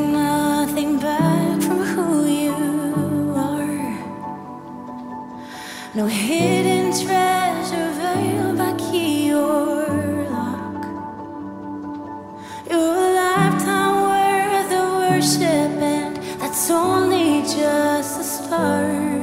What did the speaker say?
nothing back from who you are. No hidden treasure veiled by key or lock. Your lifetime worth of worship, and that's only just the start.